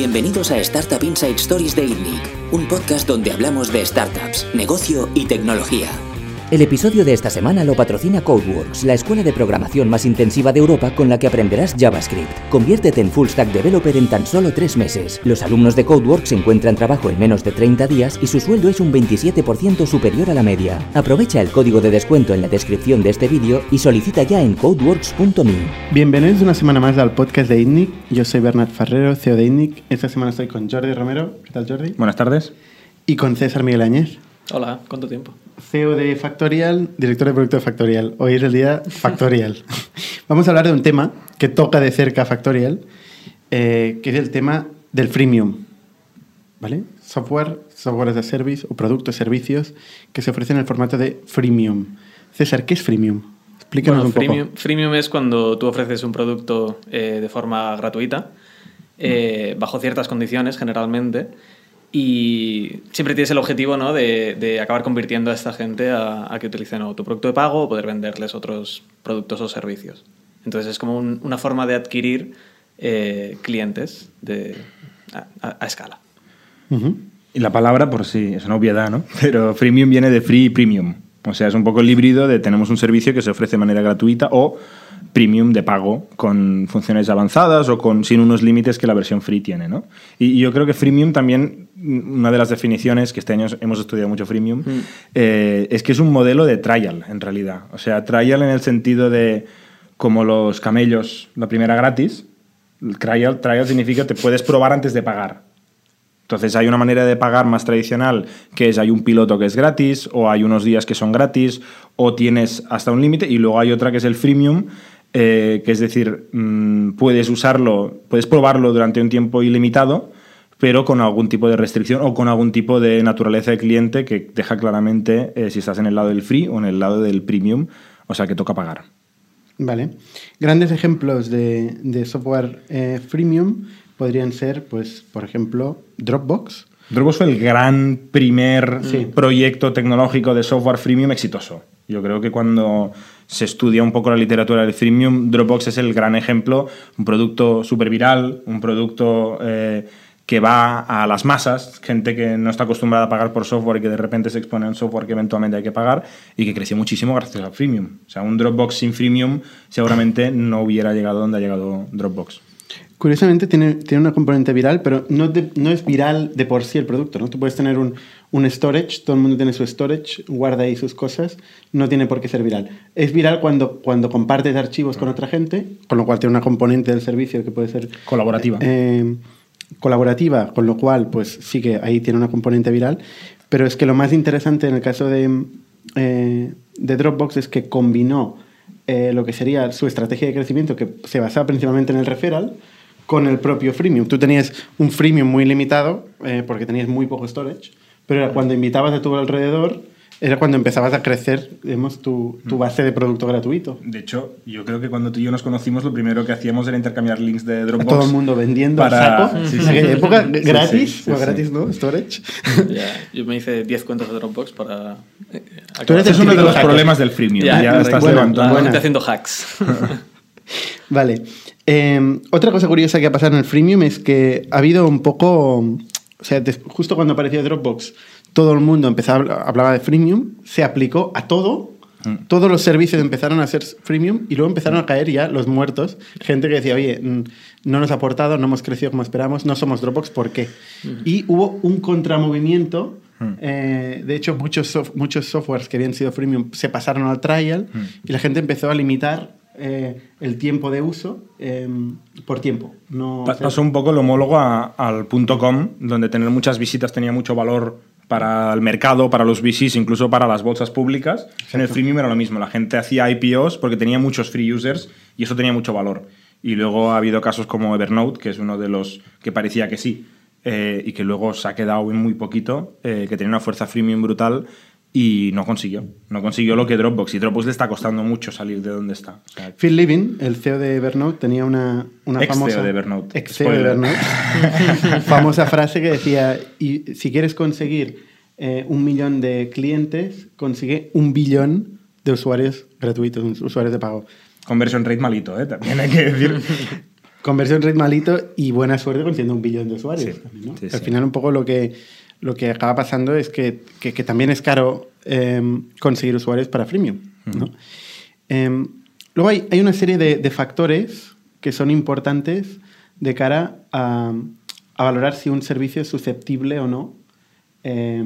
Bienvenidos a Startup Inside Stories de ITNIC, un podcast donde hablamos de startups, negocio y tecnología. El episodio de esta semana lo patrocina Codeworks, la escuela de programación más intensiva de Europa con la que aprenderás JavaScript. Conviértete en full stack developer en tan solo tres meses. Los alumnos de Codeworks encuentran trabajo en menos de 30 días y su sueldo es un 27% superior a la media. Aprovecha el código de descuento en la descripción de este vídeo y solicita ya en codeworks.me. Bienvenidos una semana más al podcast de ITNIC. Yo soy Bernard Ferrero, CEO de ITNIC. Esta semana estoy con Jordi Romero. ¿Qué tal, Jordi? Buenas tardes. Y con César Miguel Añez. Hola, ¿cuánto tiempo? CEO de Factorial, director de producto de Factorial. Hoy es el día Factorial. Vamos a hablar de un tema que toca de cerca Factorial, eh, que es el tema del freemium. ¿Vale? Software, software as a service o productos, servicios que se ofrecen en el formato de freemium. César, ¿qué es freemium? Explícanos Bueno, un poco. freemium, freemium es cuando tú ofreces un producto eh, de forma gratuita, eh, bajo ciertas condiciones generalmente, y siempre tienes el objetivo ¿no? de, de acabar convirtiendo a esta gente a, que utilicen o tu producto de pago o poder venderles otros productos o servicios. Entonces es como un- una forma de adquirir eh, clientes a, escala. Y la palabra, por sí, es una obviedad, ¿no? Pero freemium viene de free y premium. O sea, es un poco el híbrido de tenemos un servicio que se ofrece de manera gratuita o premium de pago con funciones avanzadas o con sin unos límites que la versión free tiene, ¿no? Y, yo creo que freemium también, una de las definiciones, que este año hemos estudiado mucho freemium, eh, es que es un modelo de trial, en realidad. O sea, trial en el sentido de como los camellos, la primera gratis, el trial, trial significa te puedes probar antes de pagar. Entonces hay una manera de pagar más tradicional, que es hay un piloto que es gratis, o hay unos días que son gratis, o tienes hasta un límite, y luego hay otra que es el freemium, eh, que es decir, mm, puedes usarlo, puedes probarlo durante un tiempo ilimitado, pero con algún tipo de restricción o con algún tipo de naturaleza de cliente que deja claramente eh, si estás en el lado del free o en el lado del premium, o sea que toca pagar. Vale. Grandes ejemplos de, de software eh, freemium podrían ser, pues, por ejemplo, Dropbox. Dropbox fue el gran primer Sí. proyecto tecnológico de software freemium exitoso. Yo creo que cuando se estudia un poco la literatura del freemium, Dropbox es el gran ejemplo, un producto súper viral, un producto eh, que va a las masas, gente que no está acostumbrada a pagar por software y que de repente se expone a un software que eventualmente hay que pagar y que creció muchísimo gracias al freemium. O sea, un Dropbox sin freemium seguramente no hubiera llegado donde ha llegado Dropbox. Curiosamente tiene, tiene una componente viral, pero no, de- no es viral de por sí el producto. ¿no? Tú puedes tener un, un storage, todo el mundo tiene su storage, guarda ahí sus cosas, no tiene por qué ser viral. Es viral cuando, cuando compartes archivos con otra gente, con lo cual tiene una componente del servicio que puede ser Colaborativa. eh, colaborativa, con lo cual, pues sí que ahí tiene una componente viral. Pero es que lo más interesante en el caso de, eh, de Dropbox es que combinó eh, lo que sería su estrategia de crecimiento, que se basaba principalmente en el referral, con el propio freemium. Tú tenías un freemium muy limitado, eh, porque tenías muy poco storage, pero era cuando invitabas a tu alrededor, era cuando empezabas a crecer digamos, tu, tu base de producto gratuito. De hecho, yo creo que cuando tú y yo nos conocimos, lo primero que hacíamos era intercambiar links de A Dropbox. todo el mundo vendiendo para- saco. Sí, en sí. aquella época, Sí, gratis, sí, sí, o sí. gratis, ¿no? Storage. Ya, yo me hice 10 cuentas de Dropbox para... eh, Tú eres Ese es uno de los hacker. problemas del freemium. Ya, Ya, bueno, estás bueno, levantando. buena. Estoy haciendo hacks. Vale. Eh, otra cosa curiosa que ha pasado en el freemium es que ha habido un poco. O sea, justo cuando apareció Dropbox, todo el mundo empezaba, hablaba de freemium, se aplicó a todo. Todos los servicios empezaron a ser freemium y luego empezaron a caer ya los muertos. Gente que decía, oye, mm, no nos ha aportado, no hemos crecido como esperamos, no somos Dropbox, ¿por qué? Y hubo un contramovimiento. eh, de hecho, muchos, sof- muchos softwares que habían sido freemium se pasaron al trial y la gente empezó a limitar eh, el tiempo de uso eh, por tiempo. No, Pa- o sea, Pasó un poco el homólogo a- al punto .com, donde tener muchas visitas tenía mucho valor para el mercado, para los VCs, incluso para las bolsas públicas. En el freemium era lo mismo. La gente hacía IPOs porque tenía muchos free users y eso tenía mucho valor. Y luego ha habido casos como Evernote, que es uno de los que parecía que sí, eh, y que luego se ha quedado en muy poquito, eh, que tenía una fuerza freemium brutal y no consiguió. No consiguió lo que Dropbox. Y Dropbox le está costando mucho salir de donde está. O sea, Phil Living, el CEO de Evernote, tenía una, una Ex-CEO famosa... de Evernote. ex CEO de. Evernote. famosa frase que decía, y si quieres conseguir eh, un millón de clientes, consigue un billón de usuarios gratuitos, usuarios de pago. Conversion rate malito, ¿eh? también hay que decir. conversión rate malito y buena suerte consiguiendo un billón de usuarios. Sí, también, ¿no? sí, Al sí. final un poco lo que, lo que acaba pasando es que, que- que también es caro eh, conseguir usuarios para freemium. ¿no? Eh, luego hay, hay una serie de, de factores que son importantes de cara a, a valorar si un servicio es susceptible o no eh,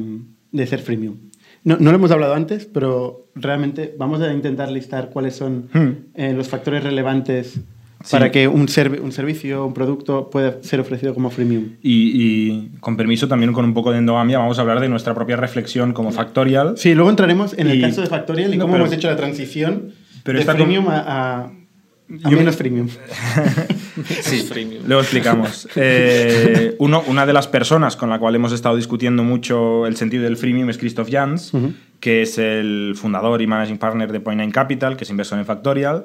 de ser freemium. No, no lo hemos hablado antes, pero realmente vamos a intentar listar cuáles son Hmm. eh, los factores relevantes Sí. para que un, servi- un servicio, un producto pueda ser ofrecido como freemium. Y, y, con permiso, también con un poco de endogamia, vamos a hablar de nuestra propia reflexión como Factorial. Sí, luego entraremos en el Y- caso de Factorial y No, cómo pero- hemos hecho la transición pero de freemium a, a- a Yo- menos freemium. Sí. Luego explicamos. Eh, uno, una de las personas con la cual hemos estado discutiendo mucho el sentido del freemium es Christoph Jans, que es el fundador y managing partner de Point Nine Capital, que es inversor en Factorial,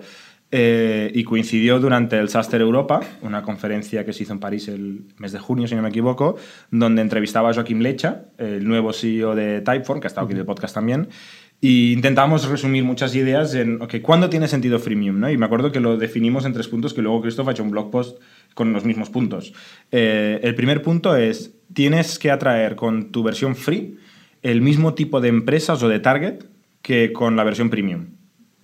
eh, y coincidió durante el Saster Europa, una conferencia que se hizo en París el mes de junio, si no me equivoco, donde entrevistaba a Joaquim Lecha, el nuevo CEO de Typeform, que ha estado aquí en el podcast también, y intentamos resumir muchas ideas en, ok, ¿cuándo tiene sentido freemium? Y me acuerdo que lo definimos en tres puntos, que luego Christoph ha hecho un blog post con los mismos puntos. Eh, el primer punto es, tienes que atraer con tu versión free el mismo tipo de empresas o de target que con la versión premium.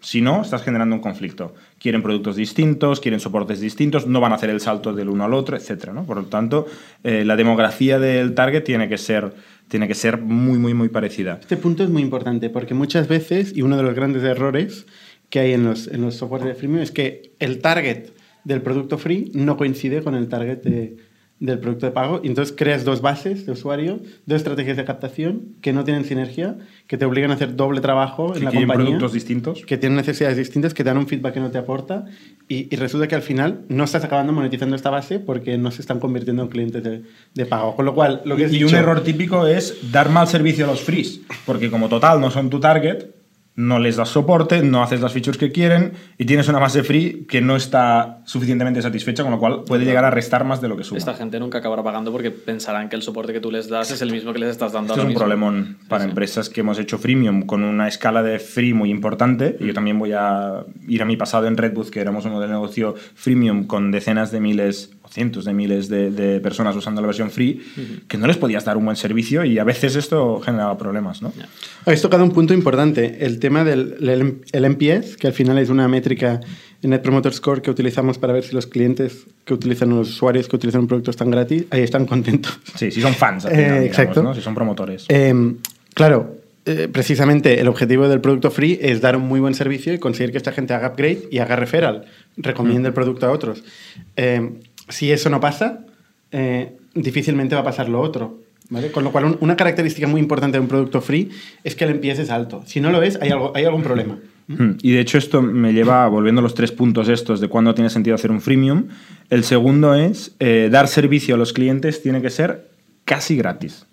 Si no, estás generando un conflicto. Quieren productos distintos, quieren soportes distintos, no van a hacer el salto del uno al otro, etc. Por lo tanto, eh, la demografía del target tiene que, ser, tiene que ser muy, muy, muy parecida. Este punto es muy importante porque muchas veces, y uno de los grandes errores que hay en los, en los softwares de freemium es que el target del producto free no coincide con el target de- del producto de pago y entonces creas dos bases de usuario, dos estrategias de captación que no tienen sinergia, que te obligan a hacer doble trabajo en Que la compañía. productos distintos. que tienen necesidades distintas, que te dan un feedback que no te aporta y, y resulta que al final no estás acabando monetizando esta base porque no se están convirtiendo en clientes de, de pago. Con lo cual, lo que y dicho- un error típico es dar mal servicio a los frees, porque como total no son tu target, no les das soporte, no haces las features que quieren y tienes una base free que no está suficientemente satisfecha, con lo cual puede llegar a restar más de lo que suma. Esta gente nunca acabará pagando porque pensarán que el soporte que tú les das es el mismo que les estás dando Esto es un mismo. problemón para Sí, sí. empresas que hemos hecho freemium con una escala de free muy importante. Y yo también voy a ir a mi pasado en Redwood, que éramos un modelo de negocio freemium con decenas de miles o cientos de miles de, de personas usando la versión free, que no les podías dar un buen servicio y a veces esto generaba problemas. ¿no? Habéis tocado un punto importante, el tema del el, el NPS, que al final es una métrica en Net Promoter Score que utilizamos para ver si los clientes que utilizan, los usuarios que utilizan un producto están gratis, ahí están contentos. Sí, si son fans, al Eh, final, digamos, exacto. ¿no? si son promotores. Eh, claro, eh, precisamente el objetivo del producto free es dar un muy buen servicio y conseguir que esta gente haga upgrade y haga referral, recomiende el producto a otros. Eh, si eso no pasa, eh, difícilmente va a pasar lo otro. ¿vale? Con lo cual, un- una característica muy importante de un producto free es que el NPS es alto. Si no lo es, hay, algo, hay algún problema. Hmm. Y de hecho esto me lleva, volviendo a los tres puntos estos de cuándo tiene sentido hacer un freemium, el segundo es eh, dar servicio a los clientes tiene que ser casi gratis.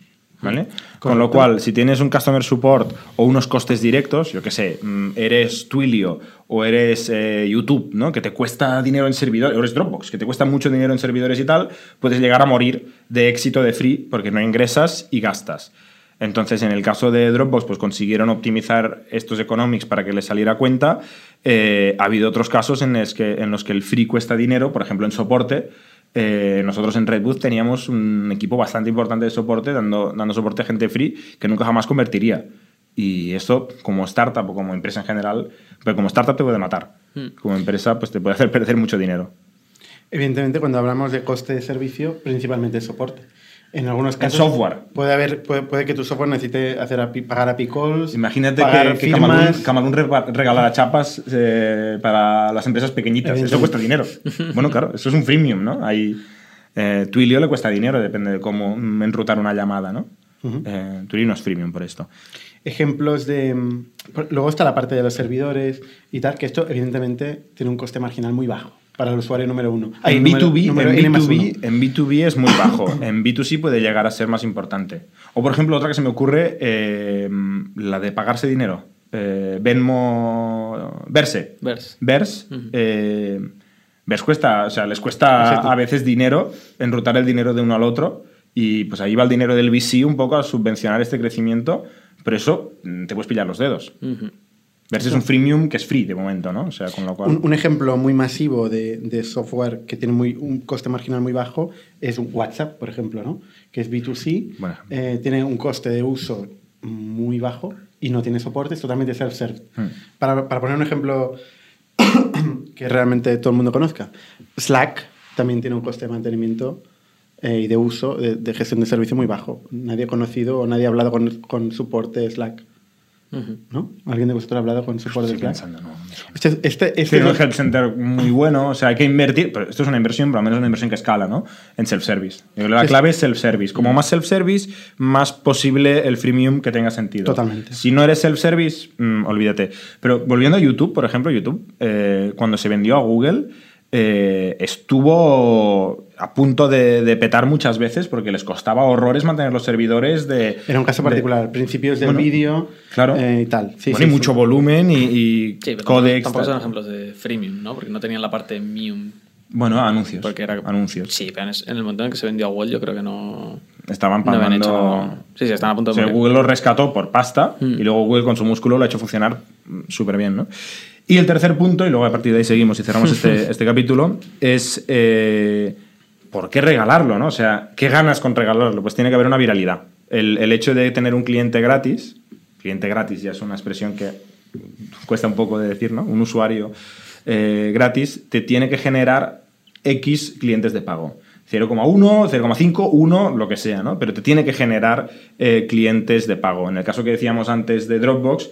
¿Vale? Con lo cual, si tienes un customer support o unos costes directos, yo qué sé, mm, eres Twilio o eres eh, YouTube, ¿no? que te cuesta dinero en servidores, o eres Dropbox, que te cuesta mucho dinero en servidores y tal, puedes llegar a morir de éxito de free porque no ingresas y gastas. Entonces, en el caso de Dropbox, pues consiguieron optimizar estos economics para que les saliera cuenta. Eh, ha habido otros casos en los, que, en los que el free cuesta dinero, por ejemplo, en soporte. Eh, nosotros en Redwood teníamos un equipo bastante importante de soporte, dando, dando soporte a gente free que nunca jamás convertiría. Y esto, como startup o como empresa en general, pero como startup te puede matar. Como empresa, pues te puede hacer perder mucho dinero. Evidentemente, cuando hablamos de coste de servicio, principalmente es soporte. En algunos casos. software. Puede, haber, puede, puede que tu software necesite hacer pagar a calls Imagínate pagar que, que regalara chapas eh, para las empresas pequeñitas. Eso cuesta dinero. Bueno, claro, eso es un freemium, ¿no? Hay, eh, Twilio le cuesta dinero, depende de cómo enrutar una llamada, ¿no? Eh, Twilio no es freemium por esto. ejemplos de... mm, Luego está la parte de los servidores y tal, que esto evidentemente tiene un coste marginal muy bajo para el usuario número uno. Ay, En número- B2B, número en, N más B2B, uno. en B2B es muy bajo. En B2C puede llegar a ser más importante. O, por ejemplo, otra que se me ocurre, eh, la de pagarse dinero. Eh, Venmo... Verse. Vers. Vers. eh, Vers cuesta, o sea, les cuesta Exacto. a veces dinero enrutar el dinero de uno al otro y pues ahí va el dinero del VC un poco a subvencionar este crecimiento, pero eso mm, te puedes pillar los dedos. Ujú. Versus un freemium que es free de momento, ¿no? O sea, con lo cual... Un, un ejemplo muy masivo de, de software que tiene muy, un coste marginal muy bajo es WhatsApp, por ejemplo, ¿no? que es B2C, Bueno. eh, tiene un coste de uso muy bajo y no tiene soporte, es totalmente self-serve. Hmm. Para, para poner un ejemplo que realmente todo el mundo conozca, Slack también tiene un coste de mantenimiento eh, y de uso, de, de gestión de servicio muy bajo. Nadie ha conocido o nadie ha hablado con, con soporte de ¿No? ¿Alguien de vosotros ha hablado con Estoy de Slack? pensando, no, no sé. Este, este, este Tiene es un help center muy bueno, o sea, hay que invertir, pero esto es una inversión, pero al menos una inversión que escala, ¿no? En self-service. La clave es self-service. Como más self-service, más posible el freemium que tenga sentido. Totalmente. Si no eres self-service, mm, olvídate. Pero volviendo a YouTube, por ejemplo, YouTube, eh, cuando se vendió a Google, eh, estuvo a punto de, de petar muchas veces porque les costaba horrores mantener los servidores de... Era un caso de- particular, principios del Bueno, vídeo claro. eh, y tal. Sí, bueno, sí, y sí. mucho volumen y, y codecs. tampoco son ejemplos de freemium, ¿no? Porque no tenían la parte mium. Bueno, anuncios. Porque era anuncios. Sí, pero en el momento en que se vendió a Google, yo creo que no. Estaban no pagando... hecho. Sí, sí, estaban a punto O de sea, morir. Google lo rescató por pasta Mm. y luego Google con su músculo lo ha hecho funcionar mm, súper bien, ¿no? Y el tercer punto, y luego a partir de ahí seguimos y cerramos este, este capítulo, es eh, ¿por qué regalarlo, no? O sea, ¿qué ganas con regalarlo? Pues tiene que haber una viralidad. El, el hecho de tener un cliente gratis, cliente gratis ya es una expresión que cuesta un poco de decir, ¿no? Un usuario eh, gratis te tiene que generar X clientes de pago. 0,1, 0,5, 1, lo que sea, ¿no? Pero te tiene que generar eh, clientes de pago. En el caso que decíamos antes de Dropbox,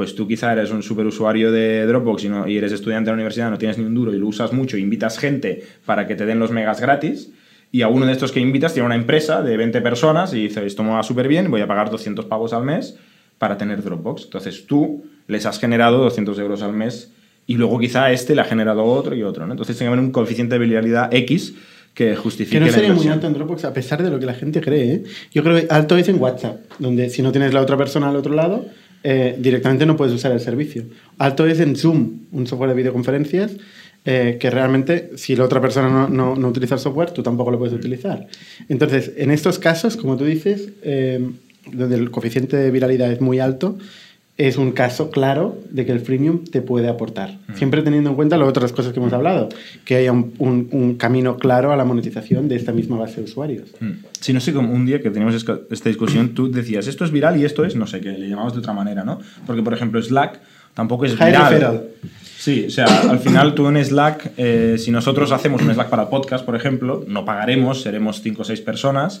pues tú quizá eres un superusuario de Dropbox y, no- y eres estudiante de la universidad, no tienes ni un duro y lo usas mucho, invitas gente para que te den los megas gratis. Y a uno de estos que invitas tiene una empresa de 20 personas y dice, esto me va súper bien, voy a pagar 200 pavos al mes para tener Dropbox. Entonces tú les has generado 200 euros al mes y luego quizá este le ha generado otro y otro. ¿no? Entonces tiene que haber un coeficiente de viralidad X que justifique Que no sería muy alto en Dropbox a pesar de lo que la gente cree. ¿eh? Yo creo que alto es en WhatsApp, donde si no tienes la otra persona al otro lado, eh, directamente no puedes usar el servicio. Alto es en Zoom, un software de videoconferencias, eh, que realmente si la otra persona no, no- no utiliza el software, tú tampoco lo puedes utilizar. Entonces, en estos casos, como tú dices, eh, donde el coeficiente de viralidad es muy alto, es un caso claro de que el freemium te puede aportar. Siempre teniendo en cuenta las otras cosas que hemos hablado, que haya un, un- un camino claro a la monetización de esta misma base de usuarios. Mm. Sí, no sé, como un día que teníamos esta discusión, tú decías, esto es viral y esto es, no sé, que le llamamos de otra manera, ¿no? Porque, por ejemplo, Slack tampoco es viral. referral. Sí, o sea, al final tú en Slack, eh, si nosotros hacemos un Slack para podcast, por ejemplo, no pagaremos, seremos 5 o 6 personas.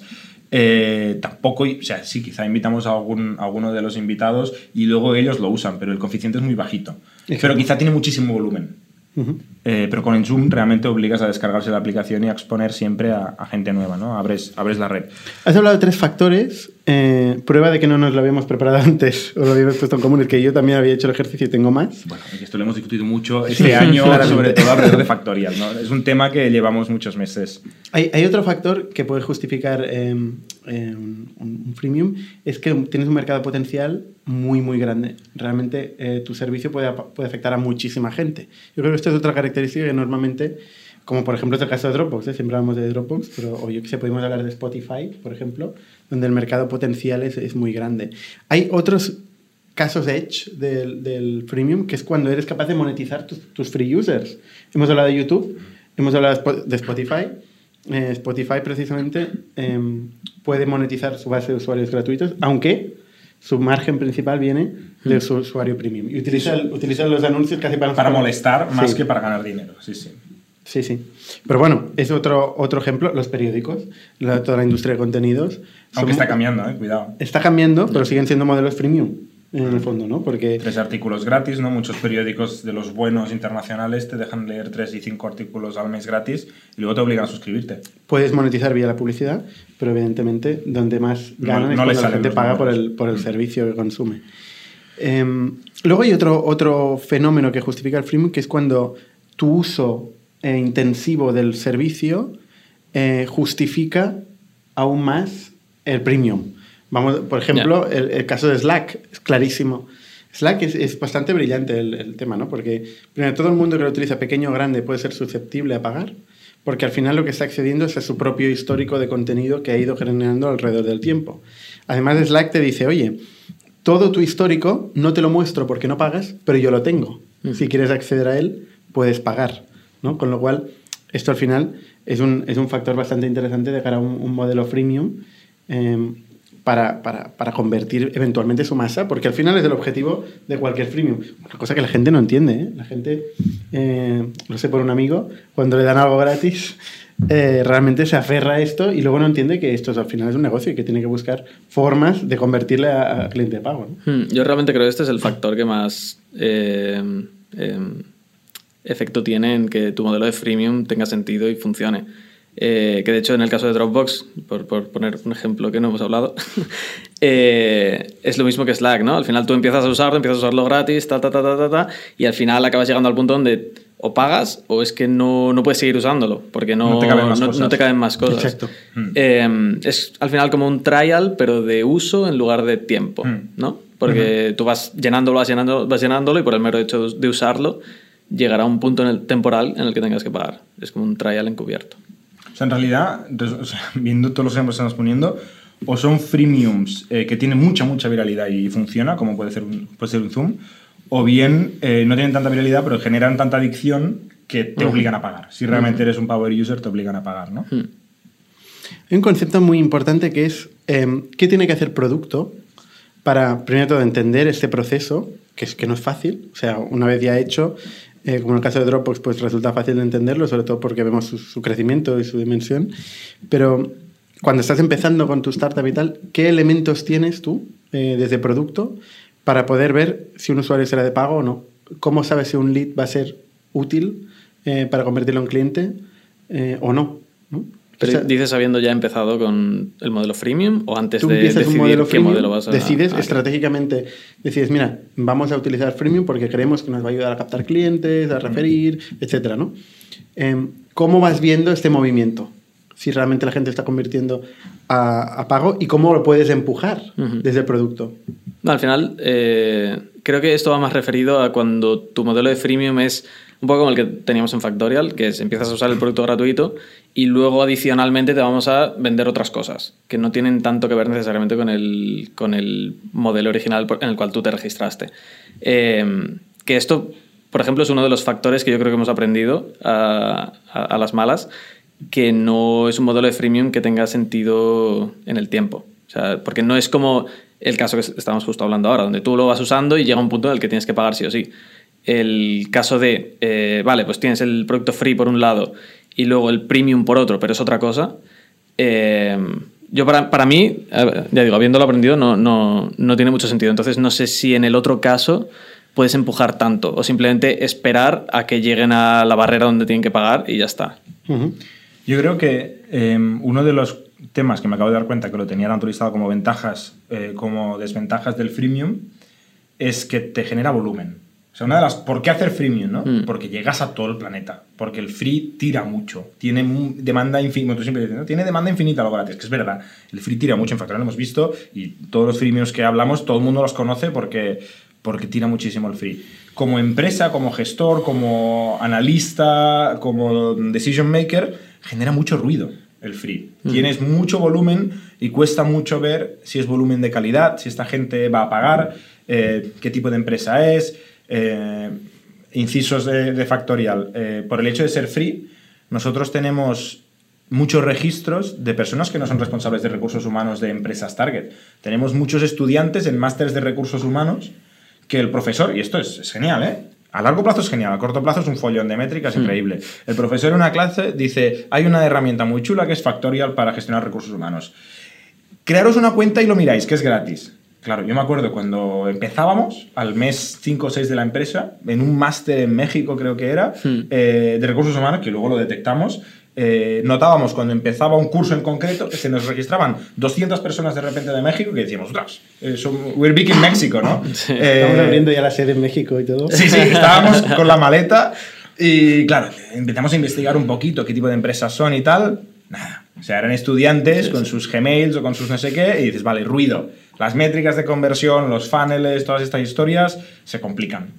Eh, tampoco, o sea, sí, quizá invitamos a, algún, a alguno de los invitados y luego ellos lo usan, pero el coeficiente es muy bajito. Pero quizá tiene muchísimo volumen. Eh, pero con el Zoom realmente obligas a descargarse la aplicación y a exponer siempre a, a gente nueva, ¿no? Abres, abres la red. Has hablado de tres factores. Eh, prueba de que no nos lo habíamos preparado antes o lo habíamos puesto en común, es que yo también había hecho el ejercicio y tengo más. Bueno, esto lo hemos discutido mucho este año, sobre todo alrededor de Factorial, ¿no? Es un tema que llevamos muchos meses. Hay, hay otro factor que puede justificar eh, eh, un, un freemium, es que tienes un mercado potencial muy, muy grande. Realmente eh, tu servicio puede, puede afectar a muchísima gente. Yo creo que esto es otra característica que normalmente, como por ejemplo es el caso de Dropbox, ¿eh? siempre hablamos de Dropbox, pero o yo que sé, podemos hablar de Spotify, por ejemplo, donde el mercado potencial es, es muy grande. Hay otros casos edge del, del freemium, que es cuando eres capaz de monetizar tus, tus free users. Hemos hablado de YouTube, hemos hablado de Spo- de Spotify. Eh, Spotify precisamente em, puede monetizar su base de usuarios gratuitos, aunque su margen principal viene de su usuario premium. Y utiliza, utiliza los anuncios casi para... Para molestar más Sí. que para ganar dinero. Sí, sí. Sí, sí. Pero bueno, es otro, otro ejemplo, los periódicos, la- toda la industria de contenidos. Aunque son- está cambiando, ¿eh? Cuidado. Está cambiando, pero siguen siendo modelos freemium, en el fondo, ¿no? Porque Tres artículos gratis, ¿no? Muchos periódicos de los buenos internacionales te dejan leer tres y cinco artículos al mes gratis y luego te obligan a suscribirte. puedes monetizar vía la publicidad, pero evidentemente donde más No- ganan es no cuando la gente paga por el, por el servicio que consume. Em, luego hay otro, otro fenómeno que justifica el freemium, que es cuando tu uso eh, intensivo del servicio eh, justifica aún más el premium. Vamos, por ejemplo, el, el caso de Slack es clarísimo. Slack es, es bastante brillante el, el tema, ¿no? Porque primero, todo el mundo que lo utiliza, pequeño o grande, puede ser susceptible a pagar, porque al final lo que está accediendo es a su propio histórico de contenido que ha ido generando alrededor del tiempo. Además, Slack te dice, oye, todo tu histórico no te lo muestro porque no pagas, pero yo lo tengo. Si quieres acceder a él, puedes pagar. ¿No? Con lo cual, esto al final es un, es un factor bastante interesante de cara a un, modelo freemium. em, para, para, para convertir eventualmente su masa, porque al final es el objetivo de cualquier freemium. Una cosa que la gente no entiende. ¿eh? La gente, eh, lo sé por un amigo, cuando le dan algo gratis, eh, realmente se aferra a esto y luego no entiende que esto al final es un negocio y que tiene que buscar formas de convertirle a, cliente de pago. Hmm, Yo realmente creo que este es el factor que más eh, eh, efecto tiene en que tu modelo de freemium tenga sentido y funcione. Eh, que de hecho en el caso de Dropbox, por, por poner un ejemplo que no hemos hablado, eh, es lo mismo que Slack, ¿no? Al final tú empiezas a usarlo, empiezas a usarlo gratis, ta, ta, ta, ta, ta, ta, y al final acabas llegando al punto donde o pagas o es que no, no puedes seguir usándolo porque no, No te caben más no- cosas. no te caben más cosas. Exacto. Eh, es al final como un trial, pero de uso en lugar de tiempo, Mm. ¿no? Porque tú vas llenándolo, vas llenándolo, vas llenándolo y por el mero hecho de usarlo llegará un punto en el temporal en el que tengas que pagar. Es como un trial encubierto. O sea, en realidad, res- o sea, viendo todos los ejemplos que estamos poniendo, o son freemiums eh, que tienen mucha, mucha viralidad y funciona, como puede ser un, puede ser un Zoom, o bien eh, no tienen tanta viralidad, pero generan tanta adicción que te obligan a pagar. Si realmente eres un power user, te obligan a pagar, ¿no? Hay un concepto muy importante que es eh, qué tiene que hacer producto para, primero de todo, entender este proceso, que es que no es fácil. O sea, una vez ya hecho, eh, como en el caso de Dropbox, pues resulta fácil de entenderlo, sobre todo porque vemos su, crecimiento y su dimensión. Pero cuando estás empezando con tu startup y tal, ¿qué elementos tienes tú eh, desde producto para poder ver si un usuario será de pago o no? ¿Cómo sabes si un lead va a ser útil eh, para convertirlo en cliente o? ¿no? Pero O sea, dices habiendo ya empezado con el modelo freemium o antes de decidir un modelo qué freemium, modelo vas a decides a- estratégicamente, decides, mira, vamos a utilizar freemium porque creemos que nos va a ayudar a captar clientes, a referir, etcétera, ¿no? Em, ¿Cómo vas viendo este movimiento? Si realmente la gente está convirtiendo a, a pago y cómo lo puedes empujar desde el producto. No, al final, eh, creo que esto va más referido a cuando tu modelo de freemium es un poco como el que teníamos en Factorial, que es empiezas a usar el producto gratuito y luego adicionalmente te vamos a vender otras cosas que no tienen tanto que ver necesariamente con el, con el modelo original en el cual tú te registraste. Eh, que esto, por ejemplo, es uno de los factores que yo creo que hemos aprendido a, a- a las malas, que no es un modelo de freemium que tenga sentido en el tiempo. O sea, porque no es como el caso que estamos justo hablando ahora, donde tú lo vas usando y llega un punto en el que tienes que pagar sí o sí. El caso de, eh, vale, pues tienes el producto free por un lado y luego el premium por otro, pero es otra cosa. eh, yo para, para mí, ya digo, habiéndolo aprendido, no, no, no tiene mucho sentido. Entonces no sé si en el otro caso puedes empujar tanto o simplemente esperar a que lleguen a la barrera donde tienen que pagar y ya está. Yo creo que eh, uno de los temas que me acabo de dar cuenta que lo tenía tanto listado como ventajas eh, como desventajas del freemium es que te genera volumen. O sea, una de las. ¿Por qué hacer freemium? No? Mm. Porque llegas a todo el planeta. Porque el free tira mucho. Tiene demanda infinita. Tú siempre dices, ¿no? Tiene demanda infinita lo gratis. Que es verdad. El free tira mucho. En Factorial lo hemos visto. Y todos los freemiums que hablamos, todo el mundo los conoce porque, porque tira muchísimo el free. Como empresa, como gestor, como analista, como decision maker, genera mucho ruido el free. Tienes mucho volumen y cuesta mucho ver si es volumen de calidad, si esta gente va a pagar, eh, qué tipo de empresa es. Eh, incisos de, de Factorial. Eh, por el hecho de ser free, nosotros tenemos muchos registros de personas que no son responsables de recursos humanos de empresas target. Tenemos muchos estudiantes en másteres de recursos humanos que el profesor, y esto es, es genial, ¿eh? A largo plazo es genial, a corto plazo es un follón de métricas increíble. El profesor en una clase dice, hay una herramienta muy chula que es Factorial para gestionar recursos humanos. Crearos una cuenta y lo miráis, que es gratis. Claro, yo me acuerdo cuando empezábamos, al mes 5 o 6 de la empresa, en un máster en México creo que era, Hmm. eh, de recursos humanos, que luego lo detectamos, eh, notábamos cuando empezaba un curso en concreto que se nos registraban 200 personas de repente de México que decíamos, ostras, eh, son- we're big in México, ¿no? Sí. Eh, Estamos abriendo ya la sede en México y todo. Sí, sí, estábamos con la maleta y claro, empezamos a investigar un poquito qué tipo de empresas son y tal. Nada. O sea, eran estudiantes con sus Gmails o con sus no sé qué y dices, vale, ruido. Las métricas de conversión, los funnels, todas estas historias se complican.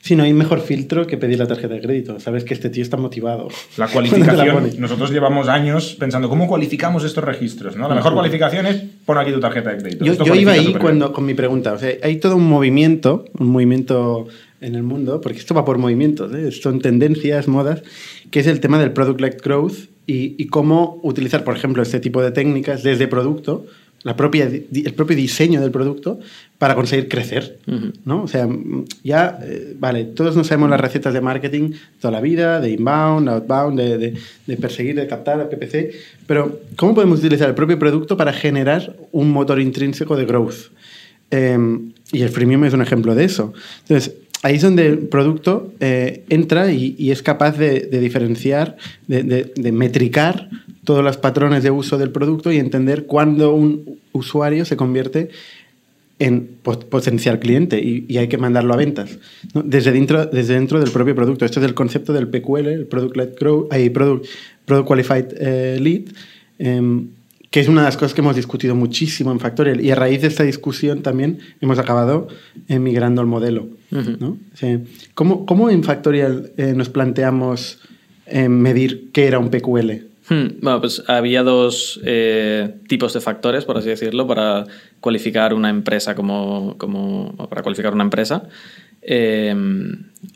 Sí, no hay mejor filtro que pedir la tarjeta de crédito. Sabes que este tío está motivado. La cualificación, nosotros llevamos años pensando cómo cualificamos estos registros, ¿no? La mejor cualificación es pon aquí tu tarjeta de crédito. Yo, iba ahí cuando, con mi pregunta. O sea, hay todo un movimiento, un movimiento en el mundo, porque esto va por movimientos, ¿eh? son tendencias, modas, que es el tema del product-led growth y, y cómo utilizar, por ejemplo, este tipo de técnicas desde producto, la propia, di- el propio diseño del producto, para conseguir crecer. ¿no? O sea, ya, eh, vale, todos nos sabemos las recetas de marketing toda la vida, de inbound, outbound, de, de- de perseguir, de captar a PPC, pero ¿cómo podemos utilizar el propio producto para generar un motor intrínseco de growth? Eh, y el freemium es un ejemplo de eso. Entonces, ahí es donde el producto eh, entra y, y es capaz de, de diferenciar, de, de- de metricar todos los patrones de uso del producto y entender cuándo un usuario se convierte en pot- potencial cliente y, y hay que mandarlo a ventas ¿no? desde, dentro, desde dentro del propio producto. Esto es el concepto del PQL, el Product Led Growth, ahí, Product, Product Qualified eh, Lead, em, que es una de las cosas que hemos discutido muchísimo en Factorial y a raíz de esta discusión también hemos acabado eh, migrando al modelo. ¿no? O sea, ¿cómo, cómo en Factorial eh, nos planteamos eh, medir qué era un PQL? Hmm, Bueno, pues había dos eh, tipos de factores, por así decirlo, para cualificar una empresa como, como para cualificar una empresa. Eh,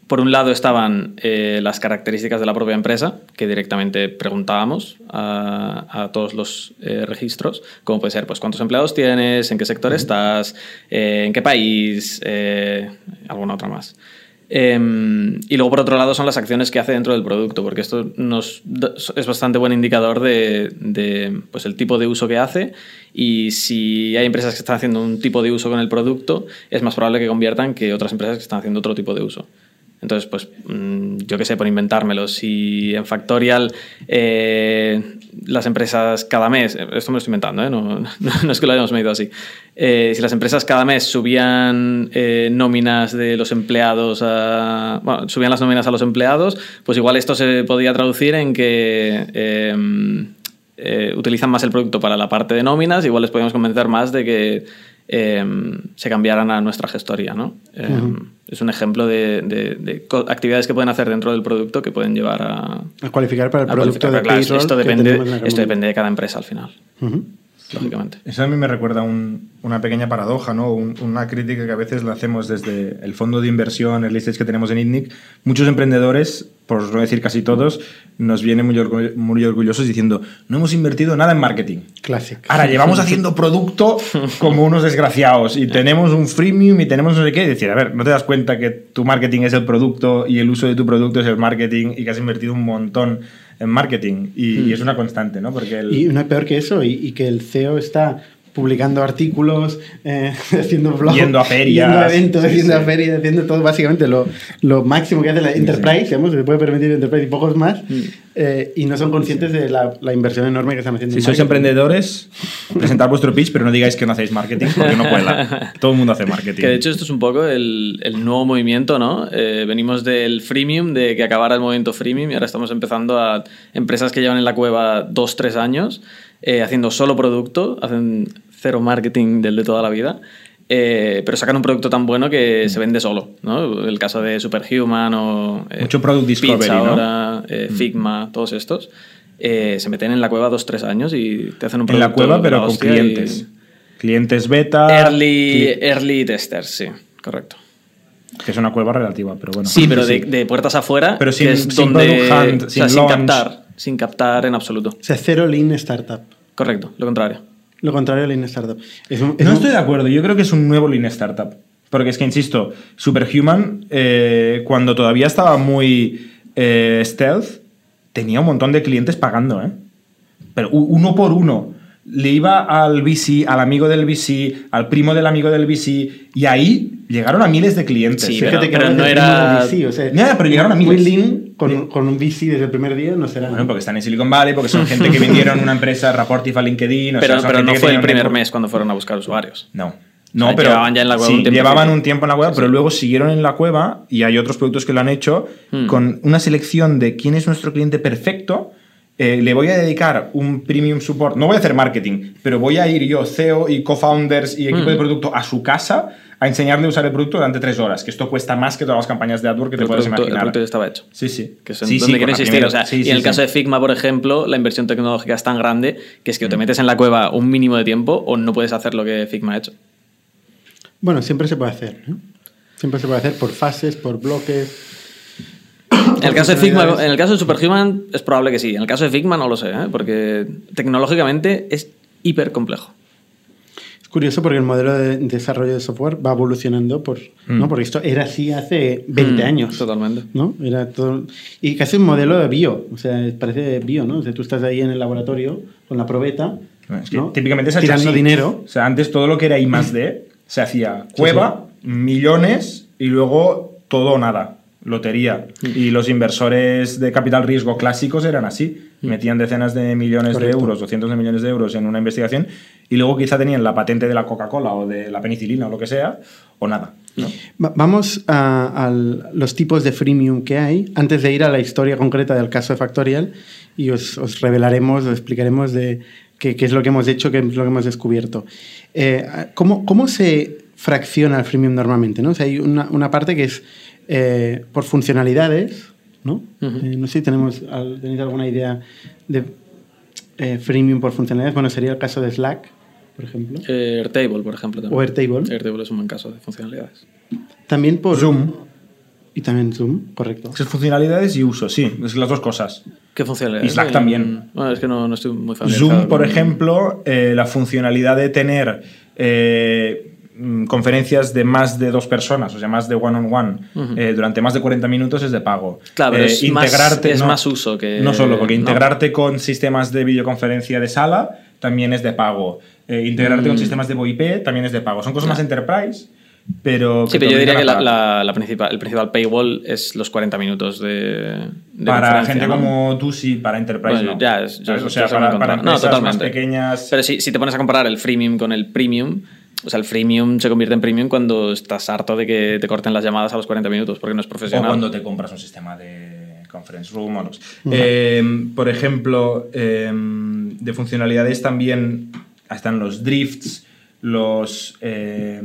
por un lado estaban eh, las características de la propia empresa, que directamente preguntábamos a, a todos los eh, registros, como puede ser, pues cuántos empleados tienes, en qué sector estás, en qué país, alguna otra más. Eh, y luego, por otro lado, son las acciones que hace dentro del producto, porque esto nos es bastante buen indicador de, de, pues, el tipo de uso que hace. Y si hay empresas que están haciendo un tipo de uso con el producto, es más probable que conviertan que otras empresas que están haciendo otro tipo de uso. Entonces, pues mm, yo qué sé, por inventármelo, si en Factorial eh, las empresas cada mes, esto me lo estoy inventando, ¿eh? no, es que lo hayamos medido así, Eh, si las empresas cada mes subían eh, nóminas de los empleados bueno, subían las nóminas a los empleados, pues igual esto se podía traducir en que eh, eh, utilizan más el producto para la parte de nóminas, igual les podemos convencer más de que eh, se cambiaran a nuestra gestoría. ¿no? Eh, Es un ejemplo de, de- de co- actividades que pueden hacer dentro del producto que pueden llevar a, A cualificar para el producto de claro, esto depende, esto depende de cada empresa al final. Lógicamente. Eso a mí me recuerda un- una pequeña paradoja, ¿no? Un- una crítica que a veces la hacemos desde el fondo de inversión, el listage que tenemos en ITNIC. Muchos emprendedores, por no decir casi todos, nos vienen muy, orgu- muy orgullosos diciendo, no hemos invertido nada en marketing. Classic. Ahora llevamos haciendo producto como unos desgraciados y tenemos un freemium y tenemos no sé qué. Y decir, a ver, ¿no te das cuenta que tu marketing es el producto y el uso de tu producto es el marketing y que has invertido un montón en marketing? Y, y es una constante, ¿no? Porque el, Y no hay peor que eso, y, y que el CEO está publicando artículos, eh, haciendo blogs, Yendo a ferias. yendo a eventos, Sí, yendo a sí. ferias, haciendo todo básicamente lo, lo máximo que hace la Enterprise, digamos, se puede permitir Enterprise y pocos más, eh, y no son conscientes de la, la inversión enorme que están haciendo. Si en sois marketing. emprendedores, presentad vuestro pitch, pero no digáis que no hacéis marketing, porque no cuela. Todo el mundo hace marketing. Que de hecho esto es un poco el, el nuevo movimiento, ¿no? Eh, venimos del freemium, de que acabara el movimiento freemium y ahora estamos empezando a empresas que llevan en la cueva dos, tres años eh, haciendo solo producto, hacen cero marketing del de toda la vida. eh, pero sacan un producto tan bueno que se vende solo, ¿no? El caso de Superhuman o... eh, Mucho product discovery, Pizza ¿no? ahora, eh, Figma, todos estos. se meten en la cueva dos, tres años y te hacen un en producto la cueva, pero la con y- clientes. Clientes beta. Early, cli- early testers, sí, correcto. Que es una cueva relativa, pero bueno. Sí, pero de, de puertas afuera, Pero que sin- es sin donde, product hunt, o sea, sin captar, sin captar en absoluto. O sea, cero lean startup. Correcto, lo contrario. Lo contrario a lean startup. Es un- es No un- estoy de acuerdo, yo creo que es un nuevo Lean Startup. Porque es que, insisto, Superhuman, eh, cuando todavía estaba muy eh, stealth, tenía un montón de clientes pagando, ¿eh? Pero uno por uno. Le iba al VC, al amigo del VC, al primo del amigo del VC, y ahí llegaron a miles de clientes. Sí, ¿eh? pero- Fíjate que hablas no era- VC, o sea, Ya, pero llegaron a Muy miles. lean con, con un VC desde el primer día no será. Bueno, porque están en Silicon Valley, porque son gente que vinieron una empresa, Raportif a LinkedIn. o pero sea, pero no fue el un primer mes cuando fueron a buscar usuarios. No. No, O sea, pero llevaban ya en la cueva sí, un tiempo. llevaban un tiempo en la cueva, pero luego siguieron en la cueva y hay otros productos que lo han hecho Hmm. con una selección de quién es nuestro cliente perfecto eh, le voy a dedicar un premium support, no voy a hacer marketing, pero voy a ir yo, CEO y co-founders y equipo Mm. de producto a su casa a enseñarle a usar el producto durante tres horas, que esto cuesta más que todas las campañas de AdWords que te puedes producto, el imaginar. producto ya estaba hecho. Sí, sí. Que es en Sí, sí, donde quiere existir. primera- O sea, sí, y sí, en el sí. caso de Figma, por ejemplo, la inversión tecnológica es tan grande que es Mm. que o te metes en la cueva un mínimo de tiempo o no puedes hacer lo que Figma ha hecho. Bueno, siempre se puede hacer, ¿no? Siempre se puede hacer por fases, por bloques. En el, caso de Figma, en el caso de Superhuman es probable que sí. En el caso de Figma no lo sé, ¿eh? porque tecnológicamente es hiper complejo. Es curioso porque el modelo de desarrollo de software va evolucionando, por, ¿no? porque esto era así hace 20 Mm, años. Totalmente. ¿no? Era todo, y casi un modelo de bio, o sea, parece bio, ¿no? O sea, tú estás ahí en el laboratorio con la probeta, Es que ¿no? Típicamente se tirando así. dinero. O sea, antes todo lo que era I más D se hacía cueva, millones y luego todo o nada. Lotería. Mm. Y los inversores de capital riesgo clásicos eran así. Metían decenas de millones Correcto. de euros o cientos de millones de euros en una investigación y luego quizá tenían la patente de la Coca-Cola o de la penicilina o lo que sea, o nada. Vamos a, a los tipos de freemium que hay antes de ir a la historia concreta del caso de Factorial y os, os revelaremos, os explicaremos de qué, qué es lo que hemos hecho, qué es lo que hemos descubierto. Eh, ¿cómo, cómo se fracciona el freemium normalmente? ¿no? O sea, hay una, una parte que es eh, por funcionalidades, ¿no? Eh, no sé si tenemos, tenéis alguna idea de eh, freemium por funcionalidades. Bueno, sería el caso de Slack, por ejemplo. Eh, Airtable, por ejemplo. También. O Airtable. Airtable es un buen caso de funcionalidades. También por Zoom. Y también Zoom, correcto. Es funcionalidades y uso, sí, es las dos cosas. ¿Qué funcionalidades? Y Slack también. Bueno, es que no, no estoy muy familiarizado. Zoom, por con- ejemplo, eh, la funcionalidad de tener eh, mm, conferencias de más de dos personas, o sea, más de one-on-one, eh, durante más de 40 minutos es de pago. Claro, pero Eh, es más- es más uso que- No solo, porque no. integrarte con sistemas de videoconferencia de sala también es de pago. Eh, integrarte con Mm. sistemas de VoIP también es de pago. Son cosas más enterprise, pero... Sí, pero yo diría que la, la- la principal, el principal paywall es los 40 minutos de, de Para gente ¿no? como tú, sí, para enterprise Bueno, no. ya, es- yo- o sea, para, para. No, más pequeñas... Pero si, si te pones a comparar el freemium con el premium, o sea, el freemium se convierte en premium cuando estás harto de que te corten las llamadas a los 40 minutos porque no es O profesional. cuando te compras un sistema de conference room. o no sé. Eh, por ejemplo, eh, de funcionalidades también están los drifts, los... eh,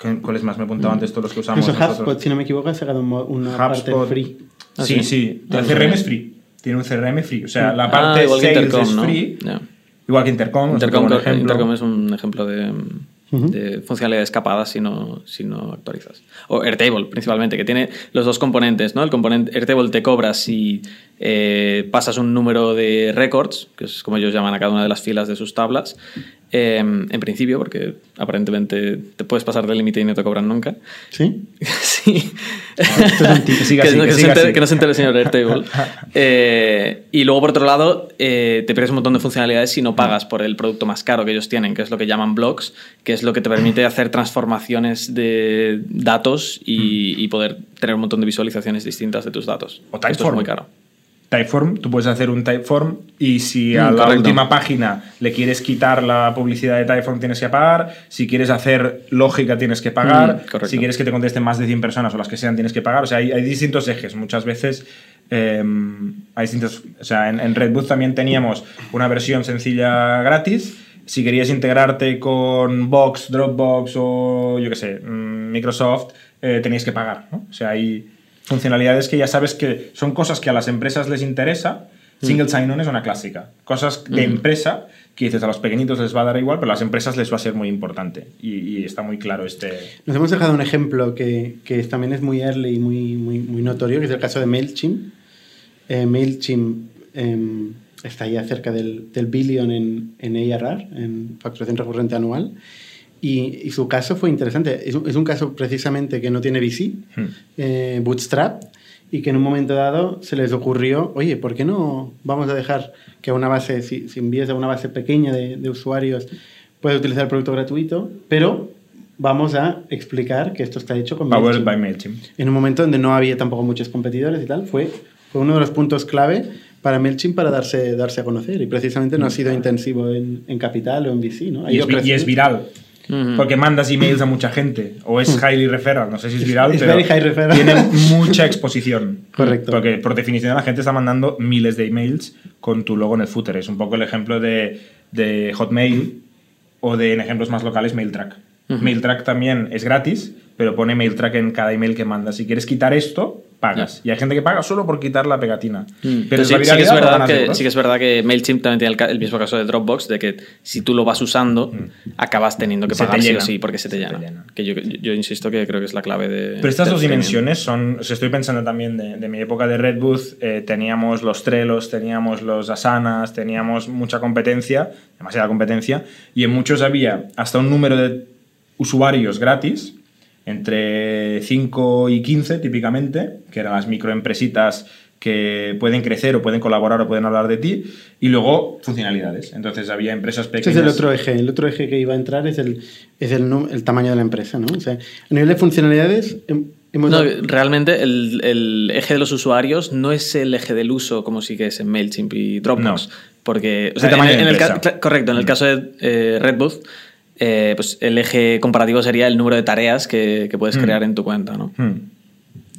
¿cu- ¿Cuáles más? Me he apuntado antes todos los que usamos. HubSpot, si no me equivoco, ha sacado una parte HubSpot. free. ¿Ah, sí, sí? Ah, El no CRM es free. Tiene un CRM free. O sea, la Ah, parte que sales Intercom, es ¿no? free. Ya. Igual que Intercom. Intercom es un ejemplo de, De funcionalidad escapada si no, si no actualizas. O Airtable, principalmente, que tiene los dos componentes. ¿no? El componente Airtable te cobra si eh, pasas un número de records, que es como ellos llaman a cada una de las filas de sus tablas, eh, en principio, porque aparentemente te puedes pasar del límite y no te cobran nunca. ¿Sí? Sí. Que no- se entere, el señor Airtable. Eh, y luego, por otro lado, eh, te pierdes un montón de funcionalidades si no pagas por el producto más caro que ellos tienen, que es lo que llaman blocks, que es lo que te permite hacer transformaciones de datos y, y poder tener un montón de visualizaciones distintas de tus datos. O Esto es muy caro. Typeform, tú puedes hacer un Typeform y si a Mm, la correcto. última página le quieres quitar la publicidad de Typeform tienes que pagar, si quieres hacer lógica tienes que pagar, Mm, si quieres que te contesten más de 100 personas o las que sean tienes que pagar, o sea, hay, hay distintos ejes, muchas veces eh, hay distintos, o sea, en, en Redbooth también teníamos una versión sencilla gratis, si querías integrarte con Box, Dropbox o yo qué sé, mm, Microsoft, eh, tenías que pagar, ¿no? O sea, hay funcionalidades que ya sabes que son cosas que a las empresas les interesa. Single sign-on es una clásica. Cosas de empresa que dices a los pequeñitos les va a dar igual, pero a las empresas les va a ser muy importante. Y, y está muy claro este... Nos hemos dejado un ejemplo que, que también es muy early y muy, muy, muy notorio, que es el caso de MailChimp. Eh, MailChimp em, está ya cerca del, del billion en, en ARR, en facturación recurrente anual. Y, y su caso fue interesante. Es un, es un caso precisamente que no tiene VC, Hmm. eh, Bootstrap, y que en un momento dado se les ocurrió, oye, ¿por qué no vamos a dejar que a una base, si, si envías a una base pequeña de, de usuarios, puedes utilizar el producto gratuito, pero vamos a explicar que esto está hecho con Powered MailChimp. by MailChimp. En un momento donde no había tampoco muchos competidores y tal, fue, fue uno de los puntos clave para MailChimp para darse, darse a conocer. Y precisamente no ha sido intensivo en, en capital o en VC, ¿no? Y es, y es creciendo. Porque mandas emails a mucha gente. O es highly referral, no sé si es viral, es pero very high referral. tiene mucha exposición. Correcto. Porque por definición la gente está mandando miles de emails con tu logo en el footer. Es un poco el ejemplo de, de Hotmail o de en ejemplos más locales MailTrack. MailTrack también es gratis, pero pone MailTrack en cada email que mandas. Si quieres quitar esto, pagas. Y hay gente que paga solo por quitar la pegatina. Pero Pero sí, sí que es verdad que, sí que es verdad que MailChimp también tiene el, el mismo caso de Dropbox, de que si tú lo vas usando, acabas teniendo que Mm. Se pagar sí o llena. sí porque se te Se te llena. llena. Que yo, yo- yo insisto que creo que es la clave de. Pero estas dos dimensiones son, o sea, estoy pensando también de, de mi época de Red Booth, eh, teníamos los Trelos, teníamos los Asanas, teníamos mucha competencia, demasiada competencia, y en muchos había hasta un número de usuarios gratis, entre 5 y 15 típicamente, que eran las microempresitas que pueden crecer o pueden colaborar o pueden hablar de ti, y luego funcionalidades. Entonces había empresas Ese pequeñas. es el otro eje. El otro eje que iba a entrar es el, es el, tamaño de la empresa, ¿no? O sea, a nivel de funcionalidades, hemos No, realmente el, el eje de los usuarios no es el eje del uso como sí que es en MailChimp y Dropbox. No. Porque, o Es sea, en, de en el correcto, en el caso de eh, Redbooth, eh, pues el eje comparativo sería el número de tareas que, que puedes Mm. crear en tu cuenta, ¿no? Hmm.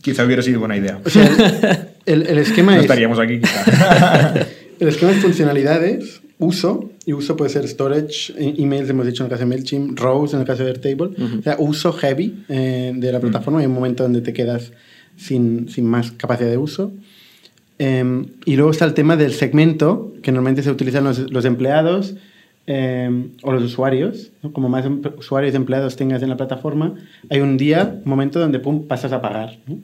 Quizá hubiera sido buena idea. o sea, el, el esquema No es... estaríamos aquí, quizá. El esquema es funcionalidades, uso, y uso puede ser storage, e- emails, hemos dicho en el caso de MailChimp, rows en el caso de Airtable. O sea, uso heavy eh, de la plataforma. Hay un momento donde te quedas sin, sin más capacidad de uso. Eh, y luego está el tema del segmento, que normalmente se utilizan los, los empleados eh, o los usuarios. ¿no? Como más em- usuarios y empleados tengas en la plataforma, hay un día, un momento donde pum, pasas a pagar. ¿no?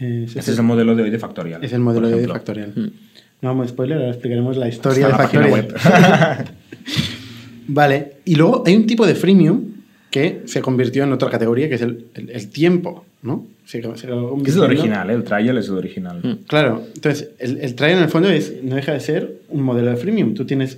Eh, ese es el modelo de hoy de Factorial. es el modelo de ejemplo. Factorial. Mm. No vamos a spoiler, ahora explicaremos la historia Está de la página Factorial. web. Vale, y luego hay un tipo de freemium que se convirtió en otra categoría, que es el, el- el tiempo, ¿no? Se- se es el original, ¿eh? el trial es el original. Mm. Claro, entonces el, el trial en el fondo es, no deja de ser un modelo de freemium. Tú tienes